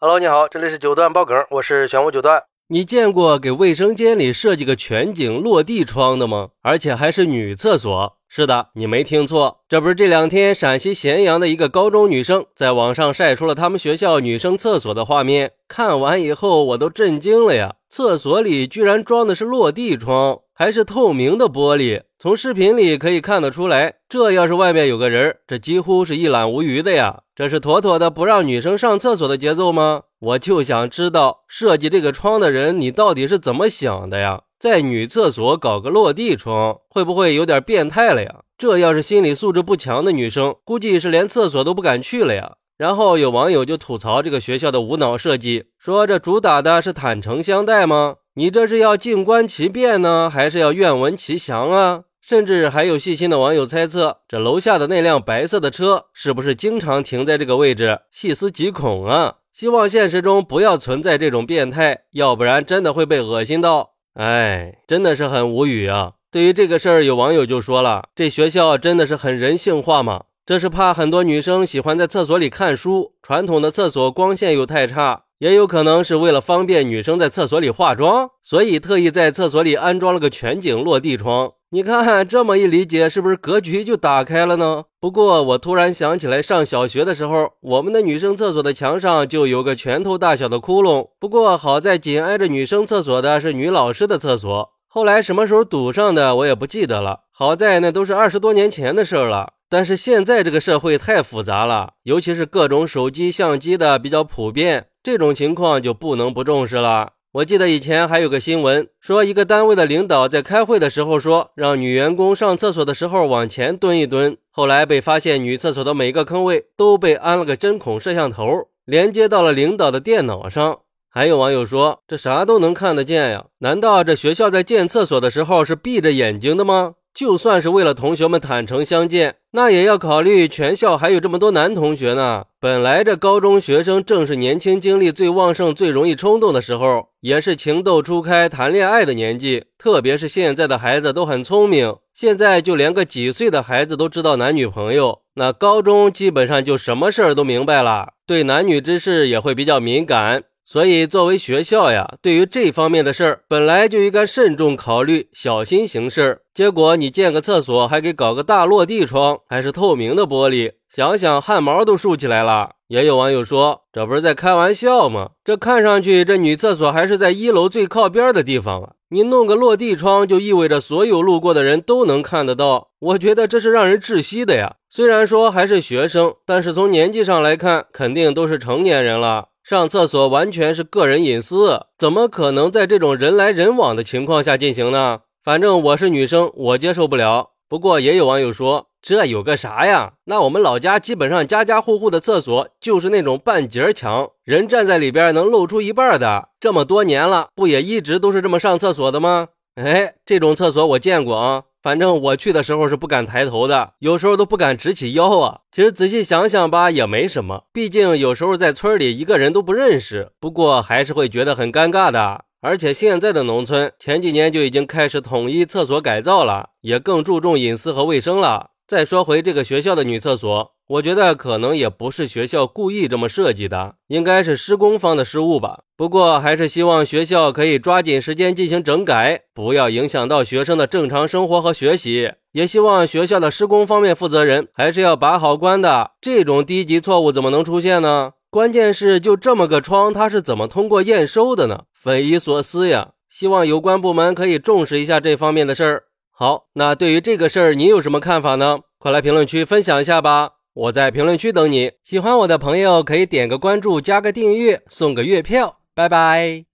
Hello，你好，这里是九段爆梗，我是玄武九段。你见过给卫生间里设计个全景落地窗的吗？而且还是女厕所。是的，你没听错，这不是这两天陕西咸阳的一个高中女生在网上晒出了他们学校女生厕所的画面。看完以后，我都震惊了呀！厕所里居然装的是落地窗，还是透明的玻璃。从视频里可以看得出来，这要是外面有个人，这几乎是一览无余的呀。这是妥妥的不让女生上厕所的节奏吗？我就想知道设计这个窗的人，你到底是怎么想的呀？在女厕所搞个落地窗，会不会有点变态了呀？这要是心理素质不强的女生，估计是连厕所都不敢去了呀。然后有网友就吐槽这个学校的无脑设计，说这主打的是坦诚相待吗？你这是要静观其变呢，还是要愿闻其详啊？甚至还有细心的网友猜测，这楼下的那辆白色的车是不是经常停在这个位置？细思极恐啊！希望现实中不要存在这种变态，要不然真的会被恶心到。哎，真的是很无语啊！对于这个事儿，有网友就说了：“这学校真的是很人性化吗？这是怕很多女生喜欢在厕所里看书，传统的厕所光线又太差。”也有可能是为了方便女生在厕所里化妆，所以特意在厕所里安装了个全景落地窗。你看这么一理解，是不是格局就打开了呢？不过我突然想起来，上小学的时候，我们的女生厕所的墙上就有个拳头大小的窟窿。不过好在紧挨着女生厕所的是女老师的厕所，后来什么时候堵上的我也不记得了。好在那都是二十多年前的事儿了。但是现在这个社会太复杂了，尤其是各种手机相机的比较普遍。这种情况就不能不重视了。我记得以前还有个新闻，说一个单位的领导在开会的时候说，让女员工上厕所的时候往前蹲一蹲。后来被发现，女厕所的每个坑位都被安了个针孔摄像头，连接到了领导的电脑上。还有网友说，这啥都能看得见呀？难道这学校在建厕所的时候是闭着眼睛的吗？就算是为了同学们坦诚相见，那也要考虑全校还有这么多男同学呢。本来这高中学生正是年轻精力最旺盛、最容易冲动的时候，也是情窦初开、谈恋爱的年纪。特别是现在的孩子都很聪明，现在就连个几岁的孩子都知道男女朋友，那高中基本上就什么事儿都明白了，对男女之事也会比较敏感。所以，作为学校呀，对于这方面的事儿，本来就应该慎重考虑，小心行事。结果你建个厕所，还给搞个大落地窗，还是透明的玻璃，想想汗毛都竖起来了。也有网友说，这不是在开玩笑吗？这看上去，这女厕所还是在一楼最靠边的地方啊！你弄个落地窗，就意味着所有路过的人都能看得到。我觉得这是让人窒息的呀。虽然说还是学生，但是从年纪上来看，肯定都是成年人了。上厕所完全是个人隐私，怎么可能在这种人来人往的情况下进行呢？反正我是女生，我接受不了。不过也有网友说，这有个啥呀？那我们老家基本上家家户户的厕所就是那种半截墙，人站在里边能露出一半的。这么多年了，不也一直都是这么上厕所的吗？哎，这种厕所我见过啊。反正我去的时候是不敢抬头的，有时候都不敢直起腰啊。其实仔细想想吧，也没什么，毕竟有时候在村里一个人都不认识。不过还是会觉得很尴尬的。而且现在的农村前几年就已经开始统一厕所改造了，也更注重隐私和卫生了。再说回这个学校的女厕所。我觉得可能也不是学校故意这么设计的，应该是施工方的失误吧。不过还是希望学校可以抓紧时间进行整改，不要影响到学生的正常生活和学习。也希望学校的施工方面负责人还是要把好关的。这种低级错误怎么能出现呢？关键是就这么个窗，它是怎么通过验收的呢？匪夷所思呀！希望有关部门可以重视一下这方面的事儿。好，那对于这个事儿，你有什么看法呢？快来评论区分享一下吧。我在评论区等你，喜欢我的朋友可以点个关注，加个订阅，送个月票，拜拜。